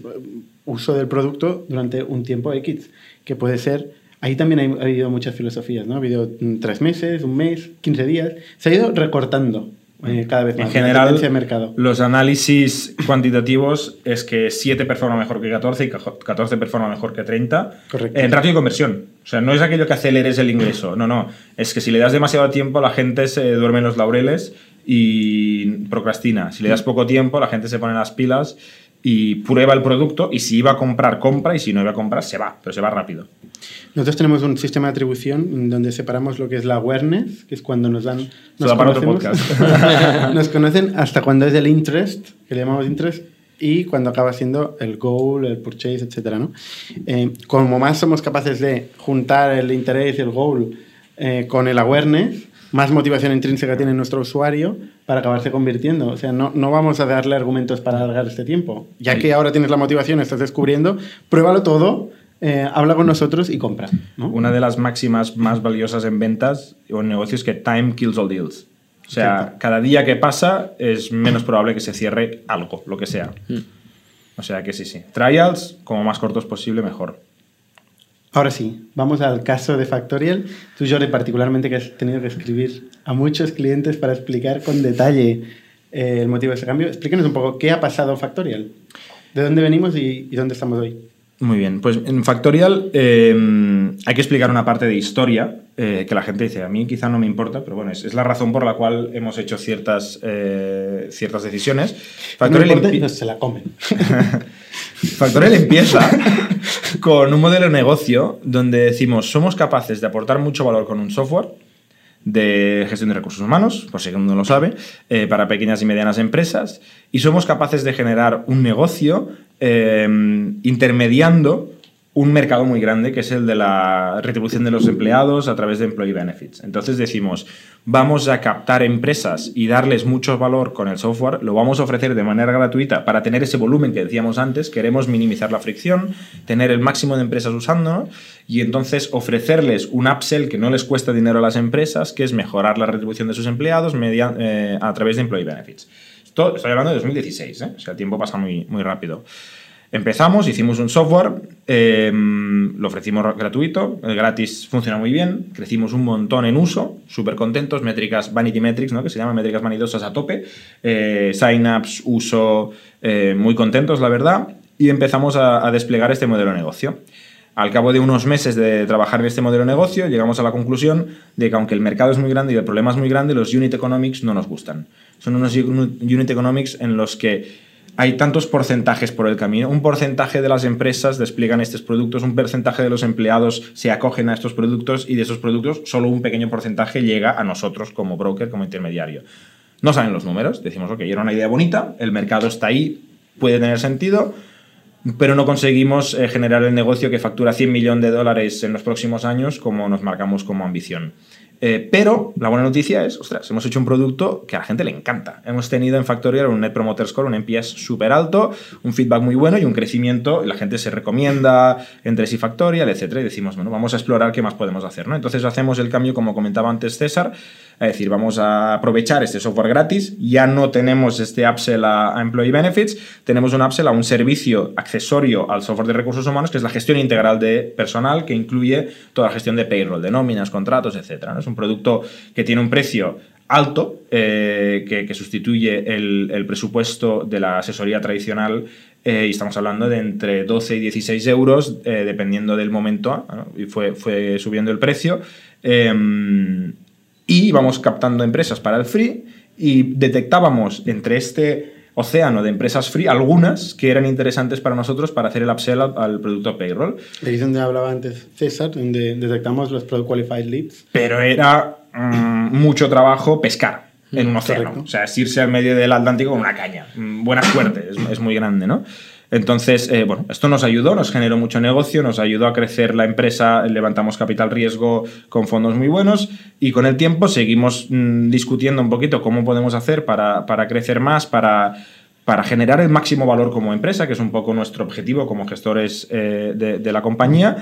uso del producto durante un tiempo X, que puede ser... Ahí también ha habido muchas filosofías, ¿no? Ha habido mm, tres meses, un mes, 15 días. Se ha ido recortando eh, cada vez más. En general, de mercado. los análisis cuantitativos es que 7 performa mejor que 14 y 14 performa mejor que 30 Correcto. en ratio de conversión. O sea, no es aquello que aceleres el ingreso, no, no. Es que si le das demasiado tiempo, la gente se duerme en los laureles y procrastina. Si le das poco tiempo, la gente se pone las pilas y prueba el producto y si iba a comprar, compra y si no iba a comprar, se va, pero se va rápido. Nosotros tenemos un sistema de atribución donde separamos lo que es la awareness, que es cuando nos dan... Nos para otro conocemos- nos conocen hasta cuando es el interest, que le llamamos interest, y cuando acaba siendo el goal, el purchase, etc. ¿no? Eh, como más somos capaces de juntar el interés y el goal eh, con el awareness, más motivación intrínseca tiene nuestro usuario para acabarse convirtiendo. O sea, no, no vamos a darle argumentos para alargar este tiempo. Ya Sí. que ahora tienes la motivación, estás descubriendo, pruébalo todo, eh, habla con nosotros y compra. ¿no? Una de las máximas más valiosas en ventas o en negocios es que time kills all deals. O sea, cada día que pasa es menos probable que se cierre algo, lo que sea. O sea que sí, sí. Trials, como más cortos posible, mejor. Ahora sí, vamos al caso de Factorial. Tú, Jordi, particularmente que has tenido que escribir a muchos clientes para explicar con detalle eh, el motivo de ese cambio. Explícanos un poco qué ha pasado Factorial. ¿De dónde venimos y dónde estamos hoy? Muy bien, pues en Factorial eh, hay que explicar una parte de historia eh, que la gente dice, a mí quizá no me importa, pero bueno, es, es la razón por la cual hemos hecho ciertas, eh, ciertas decisiones. No Factorial importa, empie- no, se la comen. Factorial empieza con un modelo de negocio donde decimos somos capaces de aportar mucho valor con un software de gestión de recursos humanos, por si uno no lo sabe, eh, para pequeñas y medianas empresas, y somos capaces de generar un negocio eh, intermediando un mercado muy grande que es el de la retribución de los empleados a través de employee benefits. Entonces decimos, vamos a captar empresas y darles mucho valor con el software, lo vamos a ofrecer de manera gratuita para tener ese volumen que decíamos antes, queremos minimizar la fricción, tener el máximo de empresas usándonos y entonces ofrecerles un upsell que no les cuesta dinero a las empresas, que es mejorar la retribución de sus empleados eh, a través de employee benefits. Esto, estoy hablando de 2016, ¿eh? o sea, el tiempo pasa muy, muy rápido. Empezamos, hicimos un software, eh, lo ofrecimos gratuito, gratis funciona muy bien, crecimos un montón en uso, súper contentos, métricas, vanity metrics, ¿no? que se llaman métricas vanidosas a tope, eh, sign-ups, uso, eh, muy contentos, la verdad, y empezamos a, a desplegar este modelo de negocio. Al cabo de unos meses de trabajar en este modelo de negocio, llegamos a la conclusión de que aunque el mercado es muy grande y el problema es muy grande, los unit economics no nos gustan. Son unos unit economics en los que hay tantos porcentajes por el camino. Un porcentaje de las empresas despliegan estos productos, un porcentaje de los empleados se acogen a estos productos y de esos productos solo un pequeño porcentaje llega a nosotros como broker, como intermediario. No saben los números, decimos, ok, era una idea bonita, el mercado está ahí, puede tener sentido, pero no conseguimos eh, generar el negocio que factura 100 millones de dólares en los próximos años como nos marcamos como ambición. Eh, pero la buena noticia es, ostras, hemos hecho un producto que a la gente le encanta. Hemos tenido en Factorial un Net Promoter Score, un NPS súper alto, un feedback muy bueno y un crecimiento. La gente se recomienda entre sí Factorial, etc. Y decimos, bueno, vamos a explorar qué más podemos hacer. ¿no? Entonces hacemos el cambio, como comentaba antes César, es decir, vamos a aprovechar este software gratis, ya no tenemos este upsell a, Employee Benefits, tenemos un upsell a un servicio accesorio al software de recursos humanos, que es la gestión integral de personal, que incluye toda la gestión de payroll, de nóminas, contratos, etc. Es un producto que tiene un precio alto, eh, que, sustituye el, presupuesto de la asesoría tradicional eh, y estamos hablando de entre 12 y 16 euros, eh, dependiendo del momento, y fue, fue subiendo el precio. Y íbamos captando empresas para el free y detectábamos entre este océano de empresas free algunas que eran interesantes para nosotros para hacer el upsell al, producto payroll. Ahí es donde hablaba antes César, donde detectamos los Product Qualified Leads. Pero era mm, mucho trabajo pescar en un mm, océano. O sea, es irse al medio del Atlántico con una caña. Mm, buena suerte, es, es muy grande, ¿no? Entonces, eh, bueno, esto nos ayudó, nos generó mucho negocio, nos ayudó a crecer la empresa, levantamos capital riesgo con fondos muy buenos y con el tiempo seguimos mm, discutiendo un poquito cómo podemos hacer para, crecer más, para, para, generar el máximo valor como empresa, que es un poco nuestro objetivo como gestores eh, de la compañía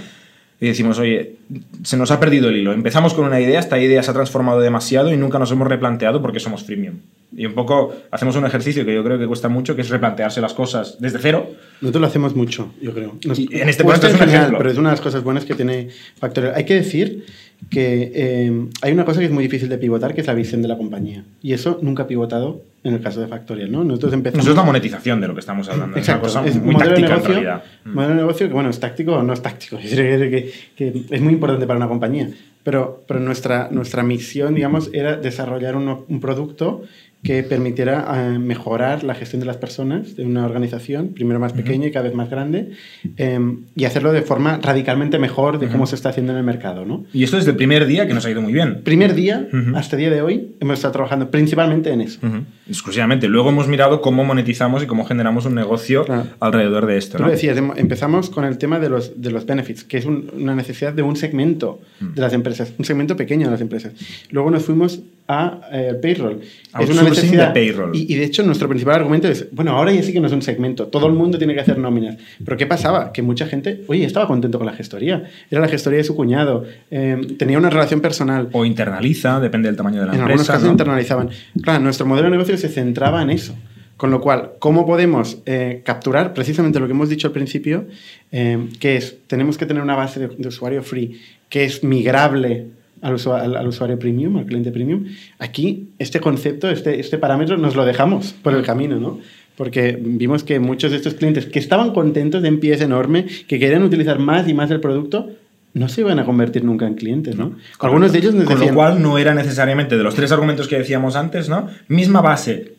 y decimos, oye, se nos ha perdido el hilo. Empezamos con una idea, esta idea se ha transformado demasiado y nunca nos hemos replanteado porque somos freemium. Y un poco hacemos un ejercicio que yo creo que cuesta mucho, que es replantearse las cosas desde cero. Nosotros lo hacemos mucho, yo creo. en este momento es un ejemplo. Pero es una de las cosas buenas que tiene Factorial. Hay que decir que eh, hay una cosa que es muy difícil de pivotar, que es la visión de la compañía. Y eso nunca ha pivotado en el caso de Factorial, ¿no? Nosotros empezamos... Eso es la monetización de lo que estamos hablando. Exacto. Es una cosa muy táctica negocio, en realidad. Modelo de negocio que, bueno, es táctico o no es táctico. Es que, que, es muy importante para una compañía. Pero, pero nuestra, nuestra misión, digamos, era desarrollar un, un producto que permitiera eh, mejorar la gestión de las personas de una organización, primero más pequeña y cada vez más grande, em, y hacerlo de forma radicalmente mejor de cómo se está haciendo en el mercado. ¿no? Y esto desde el primer día que nos ha ido muy bien. Primer día, hasta el día de hoy, hemos estado trabajando principalmente en eso. Exclusivamente. Luego hemos mirado cómo monetizamos y cómo generamos un negocio alrededor de esto. Tú decías, empezamos con el tema de los, de los benefits, que es una necesidad de un segmento de las empresas, un segmento pequeño de las empresas. Luego nos fuimos a eh, payroll. es una necesidad. De payroll. Y, de hecho, nuestro principal argumento es: bueno, ahora ya sí que no es un segmento, todo el mundo tiene que hacer nóminas. Pero ¿qué pasaba? Que mucha gente, oye, estaba contento con la gestoría. Era la gestoría de su cuñado, em, tenía una relación personal. O internaliza, depende del tamaño de la empresa. En algunos casos internalizaban. Claro, nuestro modelo de negocio se centraba en eso. Con lo cual, ¿cómo podemos eh, capturar precisamente lo que hemos dicho al principio? Em, que es, tenemos que tener una base de usuario free que es migrable al, usuario, premium, al cliente premium. Aquí, este concepto, este, este parámetro, nos lo dejamos por el camino, ¿no? Porque vimos que muchos de estos clientes que estaban contentos de pies enorme, que querían utilizar más y más el producto, no se iban a convertir nunca en clientes, ¿no? Algunos de ellos nos Con lo cual no era necesariamente de los tres argumentos que decíamos antes, ¿no? Misma base,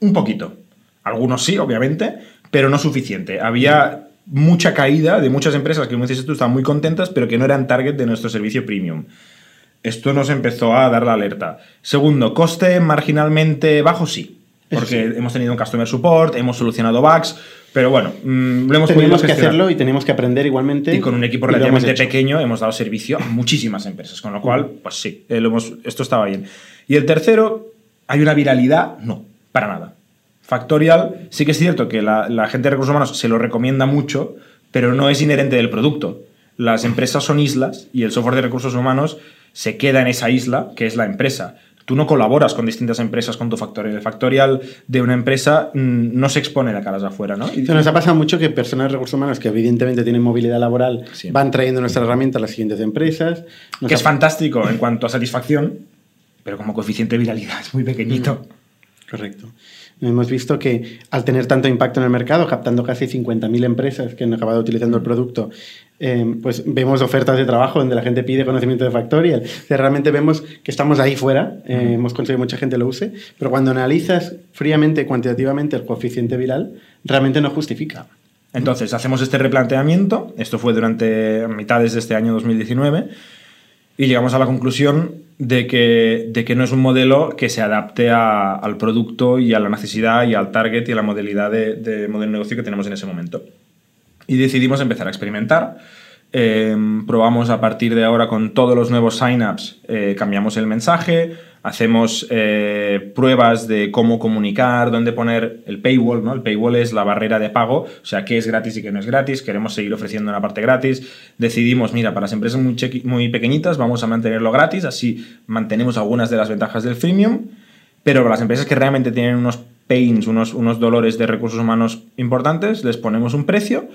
un poquito. Algunos sí, obviamente, pero no suficiente. Había mucha caída de muchas empresas que, como dices tú, estaban muy contentas, pero que no eran target de nuestro servicio premium. Esto nos empezó a dar la alerta. Segundo, coste marginalmente bajo, sí. Porque hemos tenido un customer support, hemos solucionado bugs, pero bueno, mm, lo hemos Teníamos que hacerlo y tenemos que aprender igualmente. Y con un equipo relativamente pequeño hemos dado servicio a muchísimas empresas, con lo cual, pues sí, eh, esto estaba bien. Y el tercero, ¿hay una viralidad? No, para nada. Factorial, sí que es cierto que la, la gente de recursos humanos se lo recomienda mucho, pero no es inherente del producto. Las empresas son islas y el software de recursos humanos se queda en esa isla, que es la empresa. Tú no colaboras con distintas empresas con tu factorial. El factorial de una empresa mm, no se expone a caras afuera, ¿no? Y nos ha pasado mucho que personas de recursos humanos que evidentemente tienen movilidad laboral van trayendo nuestra herramienta a las siguientes empresas. que es fantástico en cuanto a satisfacción, pero como coeficiente de viralidad es muy pequeñito. Mm. Correcto. Hemos visto que al tener tanto impacto en el mercado, captando casi 50.000 empresas que han acabado utilizando el producto, eh, pues vemos ofertas de trabajo donde la gente pide conocimiento de Factorial. O sea, realmente vemos que estamos ahí fuera, eh, hemos conseguido que mucha gente lo use, pero cuando analizas fríamente, cuantitativamente el coeficiente viral, realmente no justifica. Entonces, hacemos este replanteamiento, esto fue durante mitades de este año 2019, y llegamos a la conclusión de que, de que no es un modelo que se adapte a- al producto y a la necesidad y al target y a la modalidad de, de modelo de negocio que tenemos en ese momento. Y decidimos empezar a experimentar. Eh, probamos a partir de ahora con todos los nuevos signups, eh, cambiamos el mensaje, hacemos eh, pruebas de cómo comunicar, dónde poner el paywall. ¿no? El paywall es la barrera de pago, o sea, qué es gratis y qué no es gratis. Queremos seguir ofreciendo una parte gratis. Decidimos, mira, para las empresas muy, muy pequeñitas vamos a mantenerlo gratis, así mantenemos algunas de las ventajas del freemium. Pero para las empresas que realmente tienen unos pains, unos, unos dolores de recursos humanos importantes, les ponemos un precio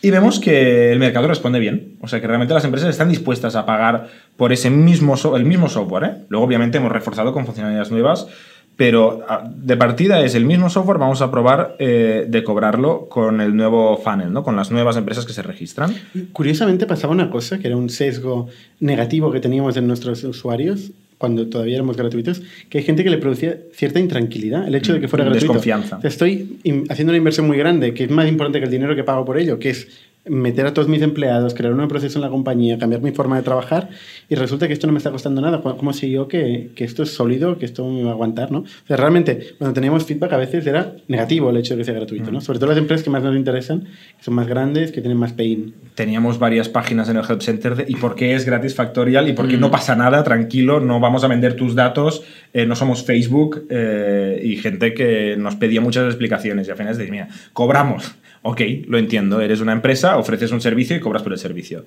y vemos que el mercado responde bien. O sea, que realmente las empresas están dispuestas a pagar por ese mismo, so- el mismo software. ¿eh? Luego, obviamente, hemos reforzado con funcionalidades nuevas, pero ah, de partida es el mismo software. Vamos a probar eh, de cobrarlo con el nuevo funnel, ¿no? con las nuevas empresas que se registran. Curiosamente pasaba una cosa, que era un sesgo negativo que teníamos en nuestros usuarios cuando todavía éramos gratuitos, que hay gente que le producía cierta intranquilidad el hecho de que fuera Mm, gratuito. desconfianza. Estoy haciendo una inversión muy grande, que es más importante que el dinero que pago por ello, que es meter a todos mis empleados, crear un nuevo proceso en la compañía, cambiar mi forma de trabajar, y resulta que esto no me está costando nada. ¿Cómo sé yo que, que esto es sólido, que esto me va a aguantar? ¿no? O sea, realmente, cuando teníamos feedback a veces era negativo el hecho de que sea gratuito. ¿no? sobre todo las empresas que más nos interesan, que son más grandes, que tienen más pain. Teníamos varias páginas en el Help Center de ¿y por qué es gratis Factorial? ¿Y por Mm. qué no pasa nada? Tranquilo, no vamos a vender tus datos, eh, no somos Facebook. eh, y gente que nos pedía muchas explicaciones. Y al final es de, mira, cobramos. Ok, lo entiendo, eres una empresa, ofreces un servicio y cobras por el servicio.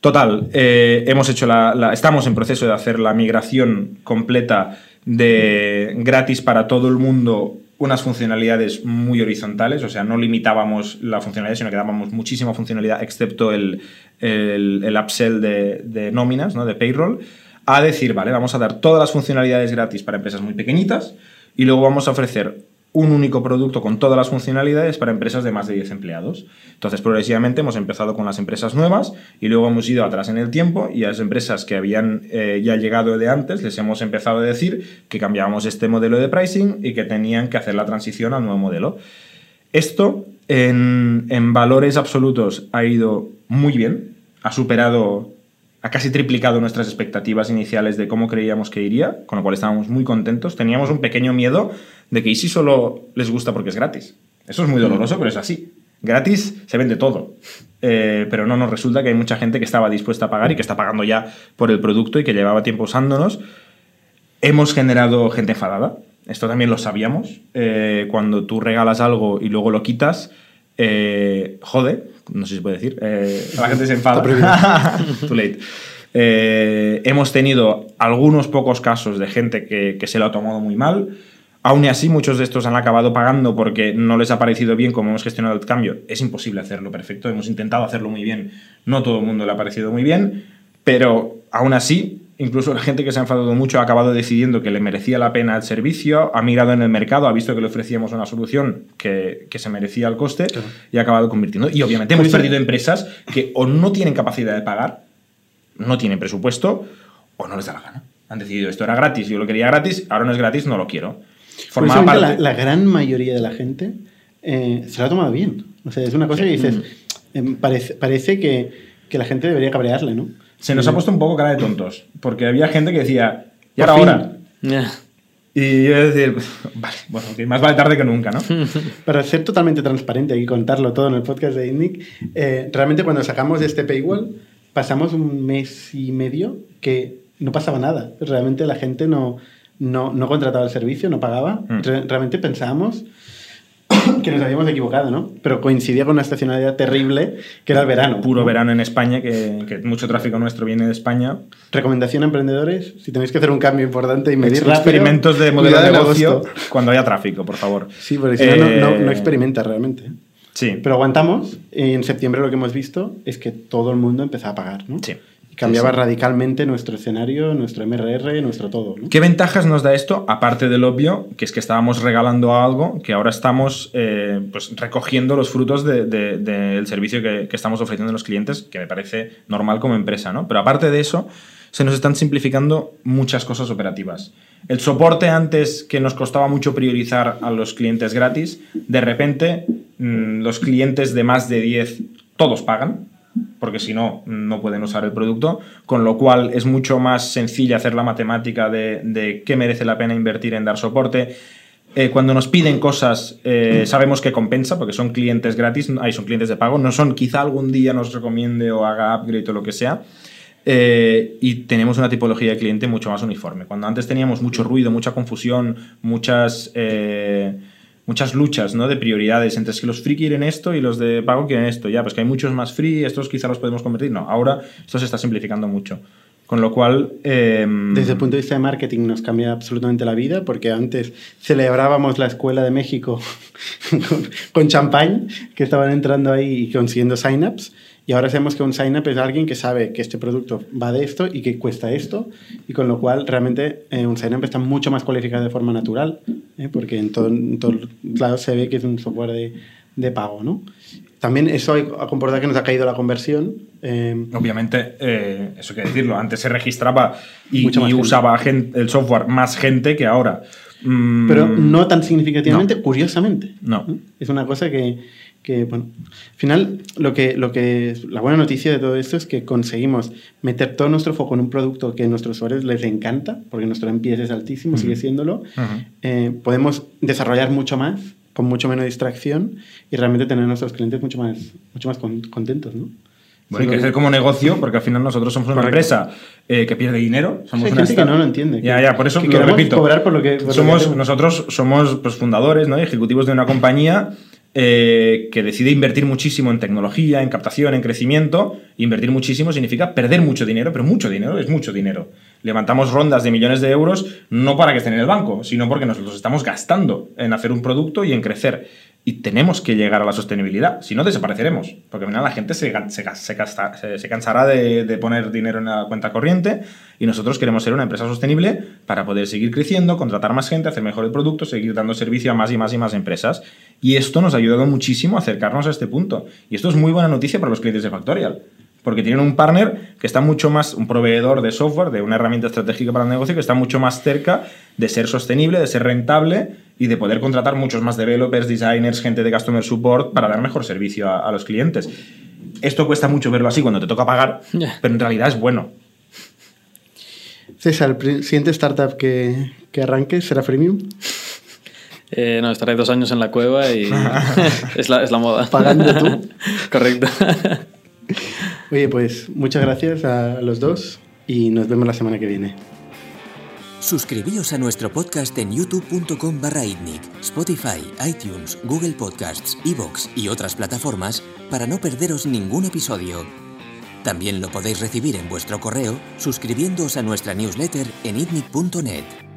Total, eh, hemos hecho la, estamos en proceso de hacer la migración completa de gratis para todo el mundo unas funcionalidades muy horizontales, o sea, no limitábamos la funcionalidad, sino que dábamos muchísima funcionalidad, excepto el, el, el upsell de, de nóminas, ¿no? de payroll, a decir, vale, vamos a dar todas las funcionalidades gratis para empresas muy pequeñitas y luego vamos a ofrecer un único producto con todas las funcionalidades para empresas de más de 10 empleados. Entonces, progresivamente hemos empezado con las empresas nuevas y luego hemos ido atrás en el tiempo y a las empresas que habían eh, ya llegado de antes les hemos empezado a decir que cambiábamos este modelo de pricing y que tenían que hacer la transición al nuevo modelo. Esto en, en valores absolutos ha ido muy bien, ha superado, ha casi triplicado nuestras expectativas iniciales de cómo creíamos que iría, con lo cual estábamos muy contentos. Teníamos un pequeño miedo de que ¿y si solo les gusta porque es gratis? Eso es muy doloroso, pero es así. Gratis se vende todo. Eh, pero no nos resulta que hay mucha gente que estaba dispuesta a pagar y que está pagando ya por el producto y que llevaba tiempo usándonos. Hemos generado gente enfadada. Esto también lo sabíamos. Eh, cuando tú regalas algo y luego lo quitas, eh, jode, no sé si se puede decir, eh, la gente se enfada. Too late. Eh, hemos tenido algunos pocos casos de gente que, que se lo ha tomado muy mal. Aún así, muchos de estos han acabado pagando porque no les ha parecido bien cómo hemos gestionado el cambio. Es imposible hacerlo perfecto. Hemos intentado hacerlo muy bien. No todo el mundo le ha parecido muy bien. Pero aún así, incluso la gente que se ha enfadado mucho ha acabado decidiendo que le merecía la pena el servicio, ha mirado en el mercado, ha visto que le ofrecíamos una solución que, que se merecía el coste y ha acabado convirtiendo. Y obviamente hemos Pues perdido empresas que o no tienen capacidad de pagar, no tienen presupuesto o no les da la gana. Han decidido esto era gratis, yo lo quería gratis, ahora no es gratis, no lo quiero. Formaba Curiosamente, parte- la, la gran mayoría de la gente eh, se lo ha tomado bien. O sea, es una cosa que dices, em, parece, parece que, que la gente debería cabrearle, ¿no? Se nos ha puesto un poco cara de tontos, porque había gente que decía, ¿y Por ahora ahora? Y yo decir, vale, bueno, más vale tarde que nunca, ¿no? Para ser totalmente transparente y contarlo todo en el podcast de INNIC, eh, realmente cuando sacamos este paywall, pasamos un mes y medio que no pasaba nada. Realmente la gente no, no, no contrataba el servicio, no pagaba. Mm. Re- realmente pensábamos que nos habíamos equivocado, ¿no? Pero coincidía con una estacionalidad terrible que era el verano. Puro ¿no? verano en España, que, que mucho tráfico nuestro viene de España. Recomendación a emprendedores, si tenéis que hacer un cambio importante y medir rápido, Experimentos de modelo de negocio cuando haya tráfico, por favor. Sí, porque si no, no, no, no Eh, experimenta realmente. Sí, Pero aguantamos en septiembre lo que hemos visto es que todo el mundo empezó a pagar, ¿no? Sí. Cambiaba Sí, sí. radicalmente nuestro escenario, nuestro MRR, nuestro todo. ¿no? ¿Qué ventajas nos da esto? Aparte del obvio, que es que estábamos regalando algo, que ahora estamos eh, pues, recogiendo los frutos de- de- del servicio que, que estamos ofreciendo a los clientes, que me parece normal como empresa, ¿no? Pero aparte de eso, se nos están simplificando muchas cosas operativas. El soporte antes que nos costaba mucho priorizar a los clientes gratis, de repente mm, los clientes de más de 10 todos pagan, porque si no, no pueden usar el producto, con lo cual es mucho más sencilla hacer la matemática de, qué merece la pena invertir en dar soporte. Eh, cuando nos piden cosas, eh, sabemos que compensa, porque son clientes gratis, ahí son clientes de pago, no son quizá algún día nos recomiende o haga upgrade o lo que sea. Eh, y tenemos una tipología de cliente mucho más uniforme. Cuando antes teníamos mucho ruido, mucha confusión, muchas, muchas luchas ¿no? de prioridades entre que los free quieren esto y los de pago quieren esto. Ya, pues que hay muchos más free, estos quizá los podemos convertir. No, ahora esto se está simplificando mucho. Con lo cual... eh, Desde el punto de vista de marketing nos cambia absolutamente la vida porque antes celebrábamos la escuela de México con, con champán que estaban entrando ahí y consiguiendo signups y ahora sabemos que un signup es alguien que sabe que este producto va de esto y que cuesta esto y con lo cual realmente eh, un signup está mucho más cualificado de forma natural ¿eh? porque en, todo, lados se ve que es un software de, de pago, ¿no? También eso ha comportado que nos ha caído la conversión. eh, Obviamente, eh, eso hay que decirlo, antes se registraba y, más usaba el software más gente que ahora. Mm, Pero no tan significativamente, curiosamente. No. Es una cosa que, que, bueno, al final, lo que, lo que, la buena noticia de todo esto es que conseguimos meter todo nuestro foco en un producto que a nuestros usuarios les encanta, porque nuestro NPS es altísimo, sigue siéndolo. Ujú. Eh, podemos desarrollar mucho más, con mucho menos distracción, y realmente tener a nuestros clientes mucho más, mucho más con- contentos, ¿no? Bueno, y Sí, crecer como negocio, porque al final nosotros somos una empresa eh, que pierde dinero. Somos hay una gente que no lo entiende, Ya, ya, por eso que lo repito. cobrar por lo que- por lo que somos, nosotros somos pues, fundadores, ¿no? ejecutivos de una compañía eh, que decide invertir muchísimo en tecnología, en captación, en crecimiento. Invertir muchísimo significa perder mucho dinero, pero mucho dinero es mucho dinero. Levantamos rondas de millones de euros no para que estén en el banco, sino porque nosotros estamos gastando en hacer un producto y en crecer. Y tenemos que llegar a la sostenibilidad, si no desapareceremos, porque al final la gente se, se- se cansará de, de poner dinero en la cuenta corriente y nosotros queremos ser una empresa sostenible para poder seguir creciendo, contratar más gente, hacer mejor el producto, seguir dando servicio a más y más y más empresas. Y esto nos ha ayudado muchísimo a acercarnos a este punto. Y esto es muy buena noticia para los clientes de Factorial. Porque tienen un partner que está mucho más, un proveedor de software, de una herramienta estratégica para el negocio, que está mucho más cerca de ser sostenible, de ser rentable y de poder contratar muchos más developers, designers, gente de customer support para dar mejor servicio a, a los clientes. Esto cuesta mucho verlo así cuando te toca pagar, pero en realidad es bueno. César, el siguiente startup que, que arranque será freemium. Eh, no, estaré dos años en la cueva y es, la, es la moda. Pagando tú. Correcto. Oye, pues muchas gracias a los dos y nos vemos la semana que viene. Suscribíos a nuestro podcast en youtube.com barra Spotify, iTunes, Google Podcasts, Evox y otras plataformas para no perderos ningún episodio. También lo podéis recibir en vuestro correo suscribiéndoos a nuestra newsletter en itnic.net.